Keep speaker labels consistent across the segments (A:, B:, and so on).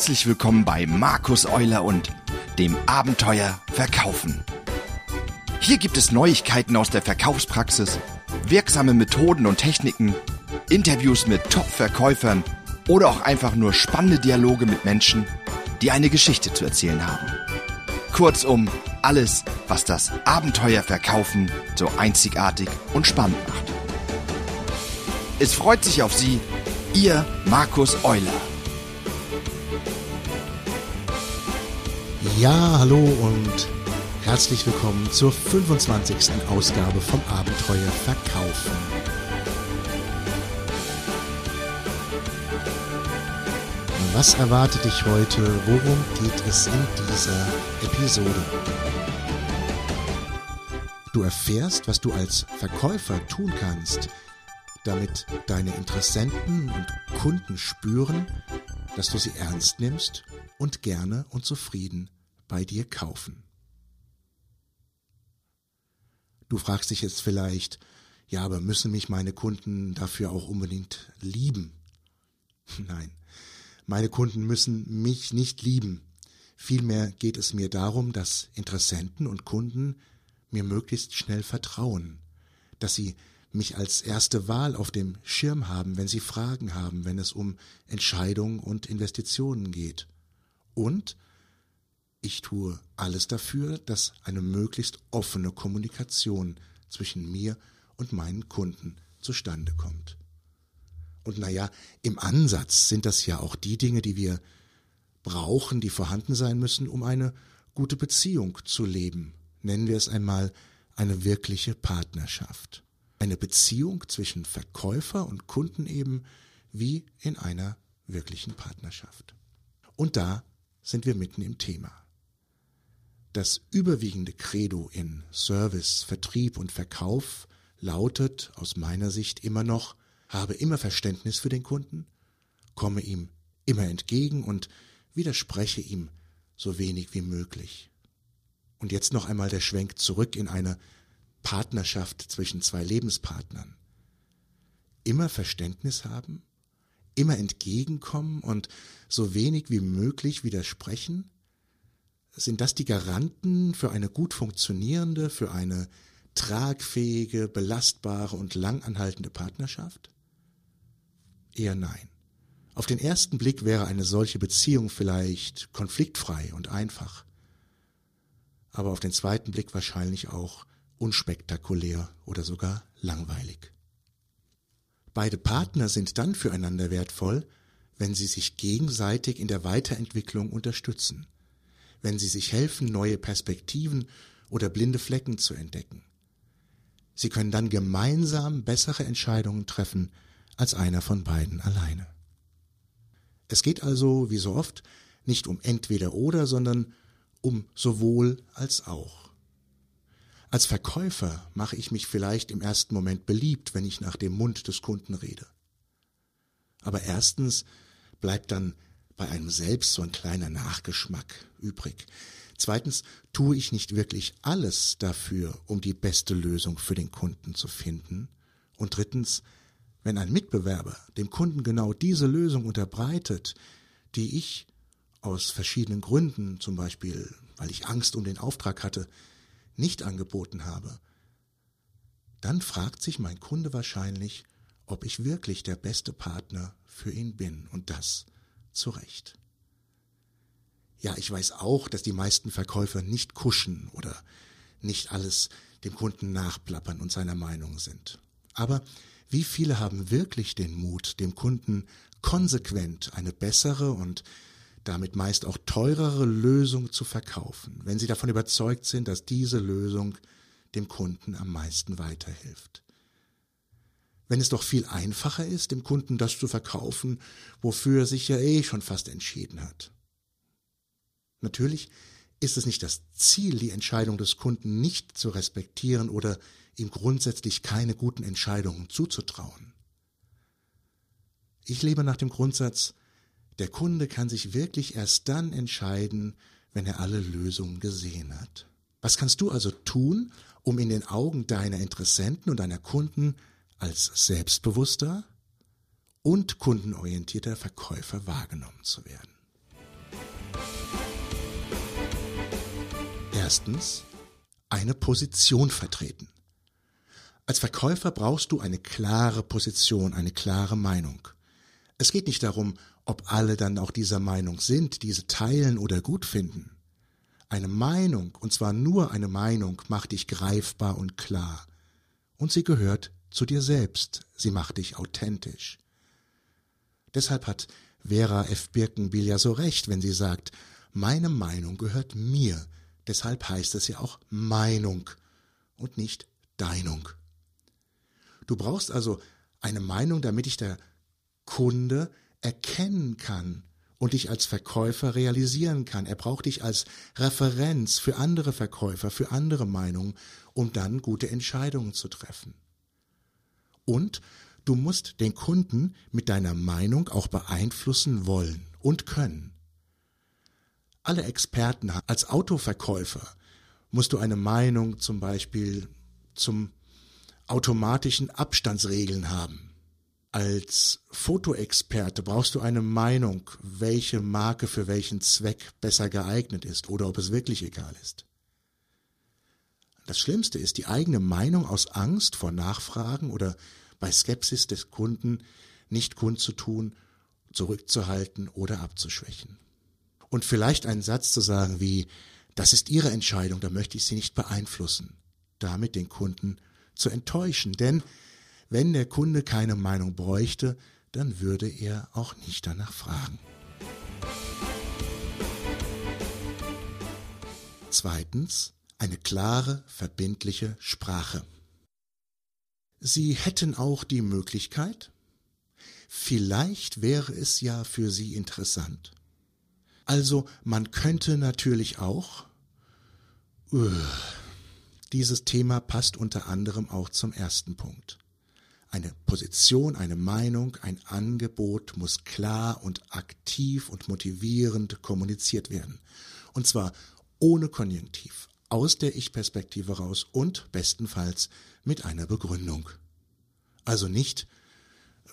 A: Herzlich willkommen bei Markus Euler und dem Abenteuer Verkaufen. Hier gibt es Neuigkeiten aus der Verkaufspraxis, wirksame Methoden und Techniken, Interviews mit Top-Verkäufern oder auch einfach nur spannende Dialoge mit Menschen, die eine Geschichte zu erzählen haben. Kurzum, alles, was das Abenteuer Verkaufen so einzigartig und spannend macht. Es freut sich auf Sie, Ihr Markus Euler.
B: Ja, hallo und herzlich willkommen zur 25. Ausgabe vom Abenteuer Verkaufen. Was erwartet dich heute? Worum geht es in dieser Episode? Du erfährst, was du als Verkäufer tun kannst, damit deine Interessenten und Kunden spüren, dass du sie ernst nimmst und gerne und zufrieden bei dir kaufen. Du fragst dich jetzt vielleicht, ja, aber müssen mich meine Kunden dafür auch unbedingt lieben? Nein, meine Kunden müssen mich nicht lieben. Vielmehr geht es mir darum, dass Interessenten und Kunden mir möglichst schnell vertrauen, dass sie mich als erste Wahl auf dem Schirm haben, wenn sie Fragen haben, wenn es um Entscheidungen und Investitionen geht. Und ich tue alles dafür, dass eine möglichst offene Kommunikation zwischen mir und meinen Kunden zustande kommt. Und naja, im Ansatz sind das ja auch die Dinge, die wir brauchen, die vorhanden sein müssen, um eine gute Beziehung zu leben. Nennen wir es einmal eine wirkliche Partnerschaft. Eine Beziehung zwischen Verkäufer und Kunden eben wie in einer wirklichen Partnerschaft. Und da sind wir mitten im Thema. Das überwiegende Credo in Service, Vertrieb und Verkauf lautet aus meiner Sicht immer noch, habe immer Verständnis für den Kunden, komme ihm immer entgegen und widerspreche ihm so wenig wie möglich. Und jetzt noch einmal der Schwenk zurück in eine Partnerschaft zwischen zwei Lebenspartnern. Immer Verständnis haben, immer entgegenkommen und so wenig wie möglich widersprechen? Sind das die Garanten für eine gut funktionierende, für eine tragfähige, belastbare und langanhaltende Partnerschaft? Eher nein. Auf den ersten Blick wäre eine solche Beziehung vielleicht konfliktfrei und einfach, aber auf den zweiten Blick wahrscheinlich auch unspektakulär oder sogar langweilig. Beide Partner sind dann füreinander wertvoll, wenn sie sich gegenseitig in der Weiterentwicklung unterstützen, wenn sie sich helfen, neue Perspektiven oder blinde Flecken zu entdecken. Sie können dann gemeinsam bessere Entscheidungen treffen als einer von beiden alleine. Es geht also, wie so oft, nicht um entweder oder, sondern um sowohl als auch. Als Verkäufer mache ich mich vielleicht im ersten Moment beliebt, wenn ich nach dem Mund des Kunden rede. Aber erstens bleibt dann bei einem selbst so ein kleiner Nachgeschmack übrig. Zweitens tue ich nicht wirklich alles dafür, um die beste Lösung für den Kunden zu finden. Und drittens, wenn ein Mitbewerber dem Kunden genau diese Lösung unterbreitet, die ich aus verschiedenen Gründen, zum Beispiel weil ich Angst um den Auftrag hatte, nicht angeboten habe, dann fragt sich mein Kunde wahrscheinlich, ob ich wirklich der beste Partner für ihn bin und das zu Recht. Ja, ich weiß auch, dass die meisten Verkäufer nicht kuschen oder nicht alles dem Kunden nachplappern und seiner Meinung sind. Aber wie viele haben wirklich den Mut, dem Kunden konsequent eine bessere und damit meist auch teurere Lösung zu verkaufen, wenn sie davon überzeugt sind, dass diese Lösung dem Kunden am meisten weiterhilft. Wenn es doch viel einfacher ist, dem Kunden das zu verkaufen, wofür er sich ja eh schon fast entschieden hat. Natürlich ist es nicht das Ziel, die Entscheidung des Kunden nicht zu respektieren oder ihm grundsätzlich keine guten Entscheidungen zuzutrauen. Ich lebe nach dem Grundsatz, der Kunde kann sich wirklich erst dann entscheiden, wenn er alle Lösungen gesehen hat. Was kannst du also tun, um in den Augen deiner Interessenten und deiner Kunden als selbstbewusster und kundenorientierter Verkäufer wahrgenommen zu werden. Erstens, eine Position vertreten. Als Verkäufer brauchst du eine klare Position, eine klare Meinung. Es geht nicht darum, ob alle dann auch dieser Meinung sind, diese teilen oder gut finden. Eine Meinung, und zwar nur eine Meinung, macht dich greifbar und klar. Und sie gehört zu dir selbst, sie macht dich authentisch. Deshalb hat Vera F. Birkenbiel ja so recht, wenn sie sagt, meine Meinung gehört mir, deshalb heißt es ja auch Meinung und nicht Deinung. Du brauchst also eine Meinung, damit dich der Kunde erkennen kann und dich als Verkäufer realisieren kann. Er braucht dich als Referenz für andere Verkäufer, für andere Meinungen, um dann gute Entscheidungen zu treffen. Und du musst den Kunden mit deiner Meinung auch beeinflussen wollen und können. Alle Experten als Autoverkäufer musst du eine Meinung zum Beispiel zum automatischen Abstandsregeln haben. Als Fotoexperte brauchst du eine Meinung, welche Marke für welchen Zweck besser geeignet ist oder ob es wirklich egal ist. Das Schlimmste ist die eigene Meinung aus Angst vor Nachfragen oder bei Skepsis des Kunden nicht kundzutun, zurückzuhalten oder abzuschwächen. Und vielleicht einen Satz zu sagen wie, das ist Ihre Entscheidung, da möchte ich Sie nicht beeinflussen, damit den Kunden zu enttäuschen, denn wenn der Kunde keine Meinung bräuchte, dann würde er auch nicht danach fragen. Zweitens, eine klare, verbindliche Sprache. Sie hätten auch die Möglichkeit, vielleicht wäre es ja für Sie interessant. Also man könnte natürlich auch, uh, dieses Thema passt unter anderem auch zum ersten Punkt. Eine Position, eine Meinung, ein Angebot muss klar und aktiv und motivierend kommuniziert werden. Und zwar ohne Konjunktiv, aus der Ich-Perspektive raus und bestenfalls mit einer Begründung. Also nicht,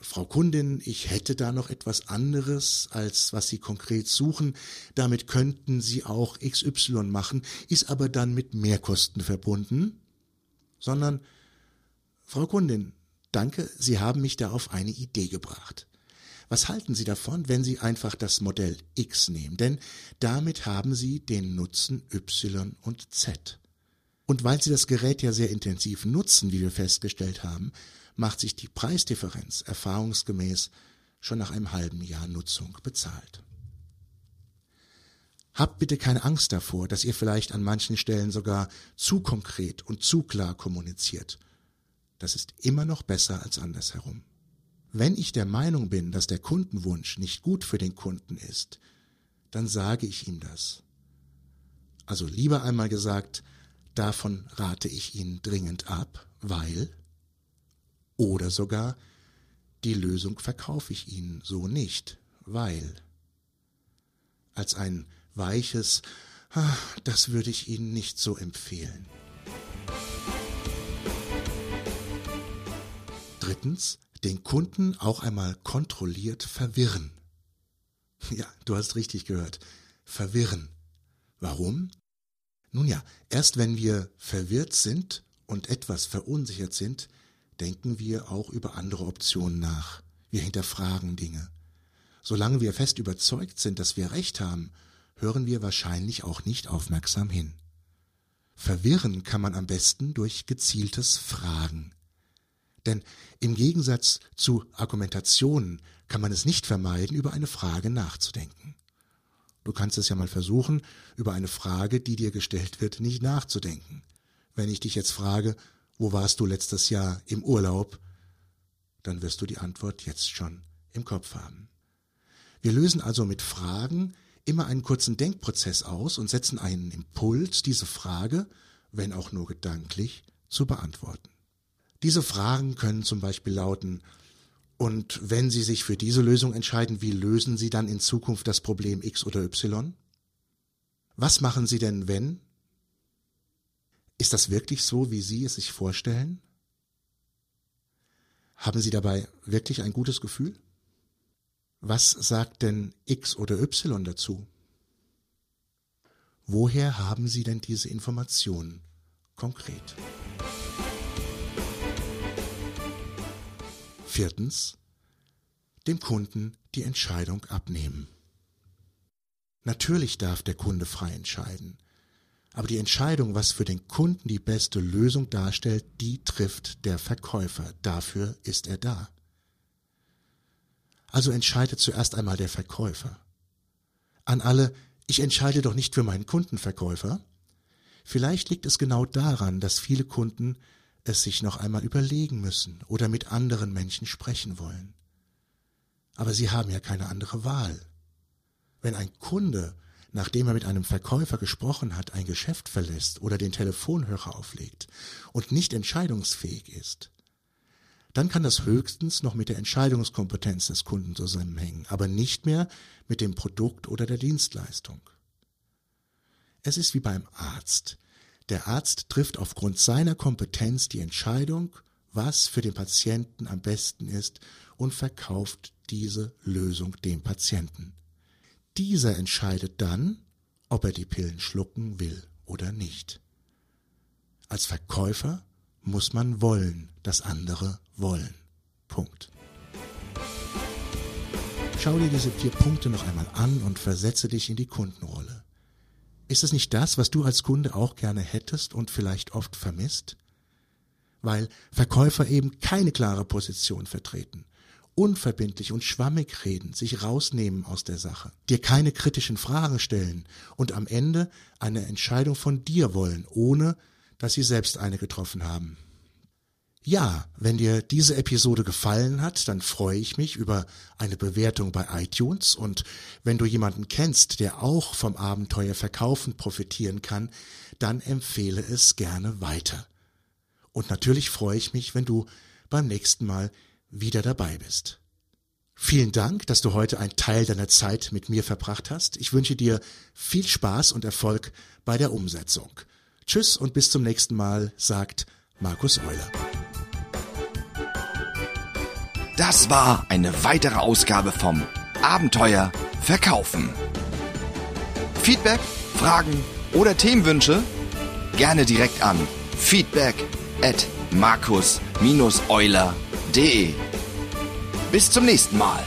B: Frau Kundin, ich hätte da noch etwas anderes, als was Sie konkret suchen. Damit könnten Sie auch XY machen, ist aber dann mit Mehrkosten verbunden. Sondern, Frau Kundin, danke, Sie haben mich da auf eine Idee gebracht. Was halten Sie davon, wenn Sie einfach das Modell X nehmen? Denn damit haben Sie den Nutzen Y und Z. Und weil Sie das Gerät ja sehr intensiv nutzen, wie wir festgestellt haben, macht sich die Preisdifferenz erfahrungsgemäß schon nach einem halben Jahr Nutzung bezahlt. Habt bitte keine Angst davor, dass ihr vielleicht an manchen Stellen sogar zu konkret und zu klar kommuniziert. Das ist immer noch besser als andersherum. Wenn ich der Meinung bin, dass der Kundenwunsch nicht gut für den Kunden ist, dann sage ich ihm das. Also lieber einmal gesagt, davon rate ich Ihnen dringend ab, weil oder sogar, die Lösung verkaufe ich Ihnen so nicht, weil. Als ein weiches, ah, das würde ich Ihnen nicht so empfehlen. Drittens, den Kunden auch einmal kontrolliert verwirren. Ja, du hast richtig gehört. Verwirren. Warum? Nun ja, erst wenn wir verwirrt sind und etwas verunsichert sind, denken wir auch über andere Optionen nach. Wir hinterfragen Dinge. Solange wir fest überzeugt sind, dass wir recht haben, hören wir wahrscheinlich auch nicht aufmerksam hin. Verwirren kann man am besten durch gezieltes Fragen. Denn im Gegensatz zu Argumentationen kann man es nicht vermeiden, über eine Frage nachzudenken. Du kannst es ja mal versuchen, über eine Frage, die dir gestellt wird, nicht nachzudenken. Wenn ich dich jetzt frage, wo warst du letztes Jahr im Urlaub? Dann wirst du die Antwort jetzt schon im Kopf haben. Wir lösen also mit Fragen immer einen kurzen Denkprozess aus und setzen einen Impuls, diese Frage, wenn auch nur gedanklich, zu beantworten. Diese Fragen können zum Beispiel lauten, und wenn Sie sich für diese Lösung entscheiden, wie lösen Sie dann in Zukunft das Problem X oder Y? Was machen Sie denn, wenn? Ist das wirklich so, wie Sie es sich vorstellen? Haben Sie dabei wirklich ein gutes Gefühl? Was sagt denn X oder Y dazu? Woher haben Sie denn diese Informationen konkret? Viertens, dem Kunden die Entscheidung abnehmen. Natürlich darf der Kunde frei entscheiden, aber die Entscheidung, was für den Kunden die beste Lösung darstellt, die trifft der Verkäufer. Dafür ist er da. Also entscheidet zuerst einmal der Verkäufer. An alle, ich entscheide doch nicht für meinen Kundenverkäufer. Vielleicht liegt es genau daran, dass viele Kunden es sich noch einmal überlegen müssen oder mit anderen Menschen sprechen wollen. Aber sie haben ja keine andere Wahl. Wenn ein Kunde, nachdem er mit einem Verkäufer gesprochen hat, ein Geschäft verlässt oder den Telefonhörer auflegt und nicht entscheidungsfähig ist, dann kann das höchstens noch mit der Entscheidungskompetenz des Kunden zusammenhängen, aber nicht mehr mit dem Produkt oder der Dienstleistung. Es ist wie beim Arzt. Der Arzt trifft aufgrund seiner Kompetenz die Entscheidung, was für den Patienten am besten ist und verkauft diese Lösung dem Patienten. Dieser entscheidet dann, ob er die Pillen schlucken will oder nicht. Als Verkäufer muss man wollen, dass andere wollen. Punkt. Schau dir diese vier Punkte noch einmal an und versetze dich in die Kundenrolle. Ist es nicht das, was du als Kunde auch gerne hättest und vielleicht oft vermisst? Weil Verkäufer eben keine klare Position vertreten, unverbindlich und schwammig reden, sich rausnehmen aus der Sache, dir keine kritischen Fragen stellen und am Ende eine Entscheidung von dir wollen, ohne dass sie selbst eine getroffen haben. Ja, wenn dir diese Episode gefallen hat, dann freue ich mich über eine Bewertung bei iTunes und wenn du jemanden kennst, der auch vom Abenteuer Verkaufen profitieren kann, dann empfehle es gerne weiter. Und natürlich freue ich mich, wenn du beim nächsten Mal wieder dabei bist. Vielen Dank, dass du heute einen Teil deiner Zeit mit mir verbracht hast. Ich wünsche dir viel Spaß und Erfolg bei der Umsetzung. Tschüss und bis zum nächsten Mal, sagt Markus Euler.
A: Das war eine weitere Ausgabe vom Abenteuer Verkaufen. Feedback, Fragen oder Themenwünsche? Gerne direkt an feedback at markus-euler.de. Bis zum nächsten Mal.